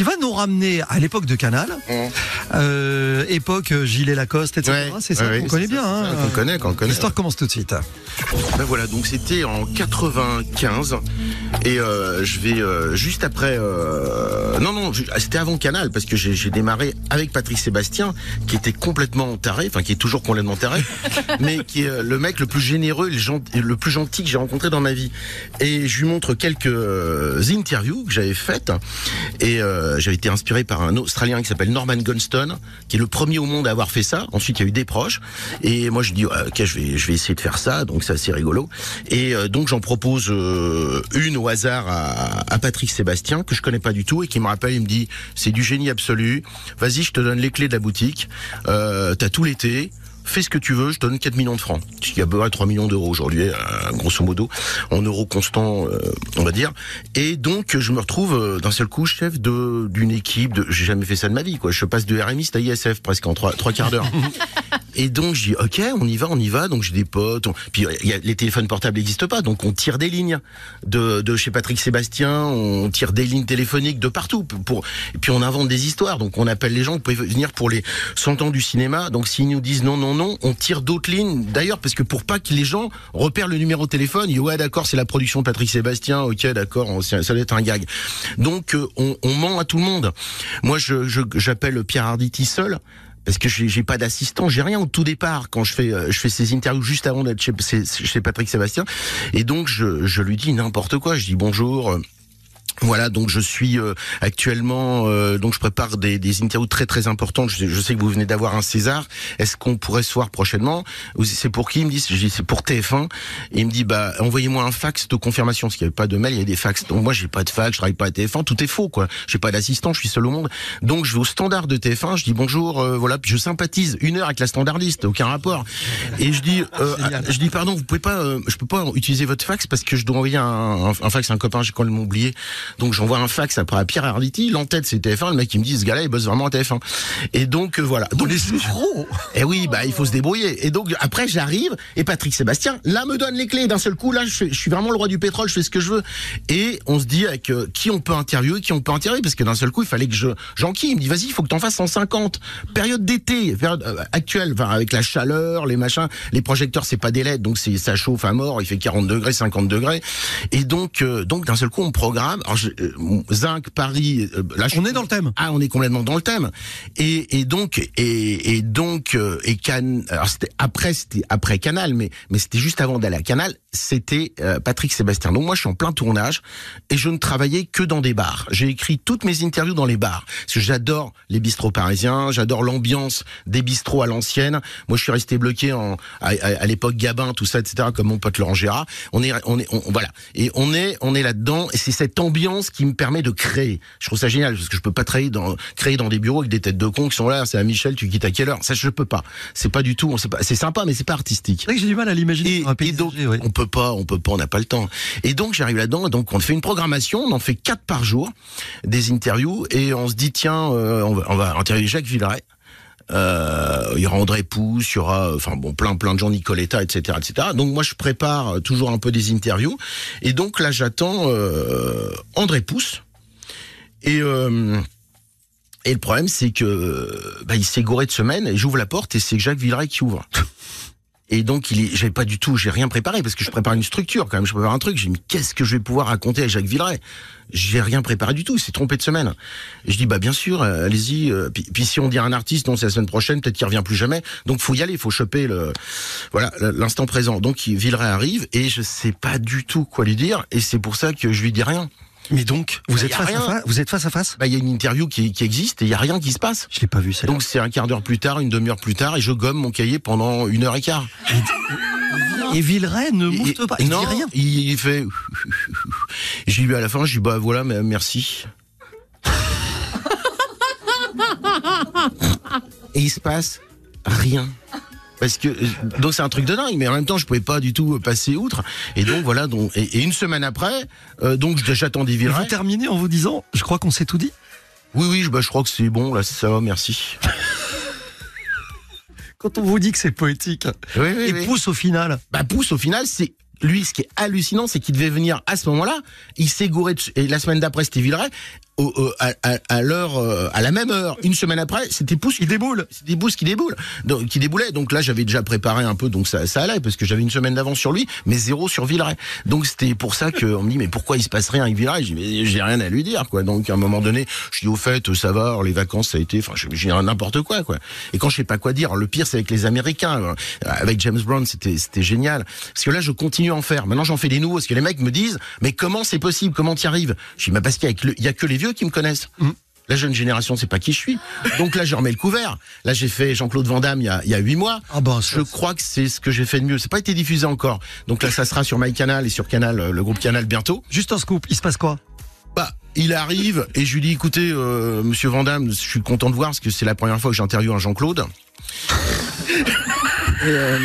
qui va nous ramener à l'époque de Canal, euh, époque euh, Gilet Lacoste, etc. Ouais, c'est ça ouais, qu'on connaît bien. hein. qu'on connaît, qu'on connaît. L'histoire commence tout de suite. Ben voilà, donc c'était en 95 et euh, je vais euh, juste après. non non, ju- c'était avant Canal parce que j'ai j'ai démarré avec Patrick Sébastien qui était complètement taré, enfin qui est toujours complètement taré, mais qui est le mec le plus généreux, et le, gent- le plus gentil que j'ai rencontré dans ma vie. Et je lui montre quelques interviews que j'avais faites et euh, j'avais été inspiré par un Australien qui s'appelle Norman Gunston, qui est le premier au monde à avoir fait ça. Ensuite, il y a eu des proches. Et moi, je dis, ouais, ok, je vais, je vais essayer de faire ça. Donc, c'est assez rigolo. Et euh, donc, j'en propose euh, une au hasard à, Patrick Sébastien, que je connais pas du tout, et qui me rappelle, il me dit, c'est du génie absolu. Vas-y, je te donne les clés de la boutique. Euh, T'as tout l'été. Fais ce que tu veux, je donne 4 millions de francs. Ce qui est à peu près 3 millions d'euros aujourd'hui, euh, grosso modo, en euros constants, euh, on va dire. Et donc, je me retrouve euh, d'un seul coup chef de d'une équipe. J'ai jamais fait ça de ma vie, quoi. Je passe de RMI à ISF presque en trois trois quarts d'heure. Et donc, dis, ok, on y va, on y va. Donc, j'ai des potes. on- Puis, y a, les téléphones portables n'existent pas, donc on tire des lignes de, de chez Patrick Sébastien. On tire des lignes téléphoniques de partout. Pour, et puis, on invente des histoires. Donc, on appelle les gens. Vous pouvez venir pour les 100 ans du cinéma. Donc, s'ils nous disent non, non, non, on tire d'autres lignes. D'ailleurs, parce que pour pas que les gens repèrent le numéro de téléphone, ils disent, ouais, d'accord, c'est la production de Patrick Sébastien. Ok, d'accord, ça doit être un gag. Donc, euh, on, on ment à tout le monde. Moi, je- j'appelle Pierre Arditi seul parce que j'ai pas d'assistant, j'ai rien au tout départ quand je fais euh, ces interviews juste avant d'être chez, Patrick Sébastien et donc je, je lui dis n'importe quoi, je dis bonjour. Voilà, donc je suis euh, actuellement, euh, donc je prépare des, des interviews très très importantes. Je, je sais que vous venez d'avoir un César. Est-ce qu'on pourrait se voir prochainement C'est pour qui Il me dit, je dis c'est pour TF1. Et il me dit, bah envoyez-moi un fax de confirmation, parce qu'il n'y avait pas de mail, il y a des fax. Donc moi j'ai pas de fax, je travaille pas à TF1, tout est faux quoi. J'ai pas d'assistant, je suis seul au monde. Donc je vais au standard de TF1, je dis bonjour, euh, voilà, puis je sympathise une heure avec la standardiste, aucun rapport. Et je dis, euh, je dis pardon, vous pouvez pas, euh, je peux pas utiliser votre fax parce que je dois envoyer un, un, un fax à un copain, j'ai quand même oublié. Donc j'envoie un fax après à Pierre Arditi, l'entête c'est TF1, le mec il me dit ce gars-là il bosse vraiment à TF1. Et donc euh, voilà. Donc, et oui, bah il faut se débrouiller. Et donc après j'arrive et Patrick Sébastien là me donne les clés d'un seul coup là je, suis vraiment le roi du pétrole, je fais ce que je veux. Et on se dit avec euh, qui on peut interviewer, qui on peut interviewer parce que d'un seul coup il fallait que je j'enquille. Il me dit vas-y il faut que t'en fasses 150. Période d'été, période euh, actuelle, enfin avec la chaleur, les machins, les projecteurs c'est pas des LED donc c'est ça chauffe à mort, il fait 40 degrés, 50 degrés. Et donc euh, donc d'un seul coup on programme. Alors je, euh, Zinc, Paris, euh, là je On est dans le thème. ah, on est complètement dans le thème. Et, et donc, et, et donc, euh, et Can, alors c'était après, c'était après Canal, mais mais c'était juste avant d'aller à Canal. C'était euh, Patrick Sébastien. Donc moi, je suis en plein tournage et je ne travaillais que dans des bars. J'ai écrit toutes mes interviews dans les bars parce que j'adore les bistrots parisiens, j'adore l'ambiance des bistrots à l'ancienne. Moi, je suis resté bloqué en à, à- à l'époque Gabin, tout ça, etc. Comme mon pote Laurent Gérard. On est, on est, on- voilà. Et on est, on est là-dedans. Et c'est cette ambiance qui me permet de créer. Je trouve ça génial parce que je peux pas travailler dans, créer dans des bureaux avec des têtes de cons qui sont là. C'est à Michel, tu quittes à quelle heure? Ça, je peux pas. C'est pas du tout. C'est pas, c'est sympa, mais c'est pas artistique. C'est vrai que j'ai du mal à l'imaginer. Et, sur un et donc, paysager, ouais. on peut pas, on peut pas, on n'a pas le temps. Et donc, j'arrive là-dedans, donc on fait une programmation, on en fait quatre par jour, des interviews, et on se dit, tiens, euh, on, va, interviewer Jacques Villeray. Euh, il y aura André Pousse, il y aura, enfin bon, plein plein de gens, Nicoletta, etc., etc. Donc moi, je prépare toujours un peu des interviews, et donc là, j'attends euh, André Pousse. Et euh, et le problème, c'est que bah, il s'est gouré de semaine, et j'ouvre la porte, et c'est Jacques Villeray qui ouvre. Et donc, il est, pas du tout, j'ai rien préparé parce que je prépare une structure quand même, je prépare un truc. J'ai dit, qu'est-ce que je vais pouvoir raconter à Jacques Villeray? J'ai rien préparé du tout, il s'est trompé de semaine. Et je dis, bah bien sûr, euh, allez-y. euh, Puis, puis si on dit à un artiste, non, c'est la semaine prochaine, peut-être qu'il revient plus jamais. Donc, faut y aller, faut choper le, voilà, l'instant présent. Donc, il- Villeray arrive et je sais pas du tout quoi lui dire. Et c'est pour ça que je lui dis rien. Mais donc, vous Bah, êtes y a face à rien. face Vous êtes face à face Bah, il y a une interview qui, qui existe et il y a rien qui se passe. Je l'ai pas vu celle-là. Donc, c'est un quart d'heure plus tard, une demi-heure plus tard, et je gomme mon cahier pendant une heure et quart. Et Villeray ne moufte pas. Il non, dit rien. Il, il fait. J'ai eu à la fin, je dis bah voilà, merci. Et il se passe rien. Parce que euh, donc c'est un truc de dingue, mais en même temps je pouvais pas du tout passer outre. Et donc voilà, donc et, et une semaine après, euh, donc j'attendais Et vous Villeray. terminez en vous disant, je crois qu'on s'est tout dit. Oui oui, je, bah, je crois que c'est bon là, ça va, merci. Quand on vous dit que c'est poétique. Oui oui. Et oui. pousse au final. Bah pousse au final, c'est lui ce qui est hallucinant, c'est qu'il devait venir à ce moment-là. Il s'est gouré de- et la semaine d'après c'était Villeray. À, l'heure, euh, à la même heure, une semaine après, c'était Pousse qui déboule. C'était Pousse qui déboule, qui déboulait. Donc là, j'avais déjà préparé un peu, donc ça, allait parce que j'avais une semaine d'avance sur lui, mais zéro sur Villeray. Donc c'était pour ça qu'on me dit mais pourquoi il se passe rien avec Villeray? J'ai rien à lui dire quoi. Donc à un moment donné, je dis au fait ça va, les vacances ça a été, enfin j'ai n'importe quoi quoi. Et quand je sais pas quoi dire, le pire c'est avec les Américains, Euh, avec James Brown c'était génial parce que là je continue à en faire. Maintenant j'en fais des nouveaux parce que les mecs me disent mais comment c'est possible, comment tu arrives? Je dis mais parce qu'il y y a que les vieux qui me connaissent. La jeune génération, c'est pas qui je suis. Donc là, je remets le couvert. Là, j'ai fait Jean-Claude Van Damme il y a, il y a 8 mois. Ah bah, ça, je crois que c'est ce que j'ai fait de mieux. C'est pas été diffusé encore. Donc là, ça sera sur MyCanal et sur Canal, euh, le groupe Canal bientôt. Juste un scoop, il se passe quoi? Bah, il arrive et je lui dis, écoutez, euh, Monsieur Van Damme, je suis content de voir parce que c'est la première fois que j'interviewe un Jean-Claude. Euh,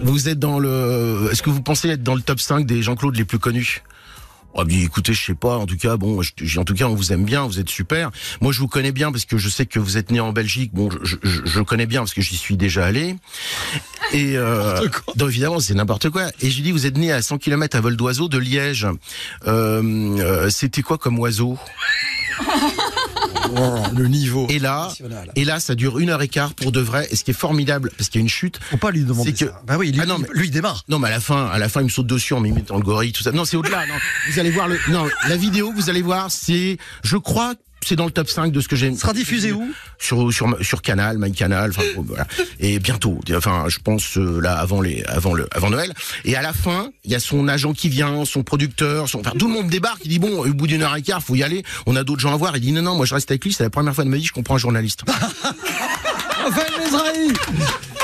vous êtes dans le, est-ce que vous pensez être dans le top 5 des Jean-Claude les plus connus? Oh, bien, écoutez, je sais pas. En tout cas, bon, je- en tout cas, on vous aime bien, vous êtes super. Moi, je vous connais bien parce que je sais que vous êtes né en Belgique. Bon, je, je, je connais bien parce que j'y suis déjà allé. Et euh, donc, évidemment, c'est n'importe quoi. Et je lui dis, vous êtes né à 100 km à vol d'oiseau de Liège. Euh, euh, C'était quoi comme oiseau? Oh, Le niveau. Et là, National. et là, ça dure une heure et quart pour de vrai. Et ce qui est formidable, parce qu'il y a une chute. Faut pas lui demander C'est que- ça. Bah oui, lui, Ah non, mais- lui il démarre. Non, mais à la fin, à la fin, il me saute dessus en m'imitant le gorille, tout ça. Non, c'est au-delà. Non, vous allez voir le. Non, la vidéo, vous allez voir, c'est. Je crois. C'est dans le top 5 de ce que j'ai. Il sera diffusé où? Sur sur sur Canal, MyCanal, enfin bon, voilà. Et bientôt, enfin je pense euh, là avant les avant le avant Noël. Et à la fin, il y a son agent qui vient, son producteur, son, enfin tout le monde débarque. Il dit bon, au bout d'une heure et quart, faut y aller. On a d'autres gens à voir. Il dit non non, moi je reste avec lui. C'est la première fois de ma vie que je comprends un journaliste.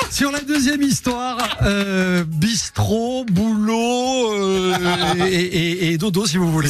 Sur la deuxième histoire, euh, bistrot, boulot euh, et, et- et dodo si vous voulez.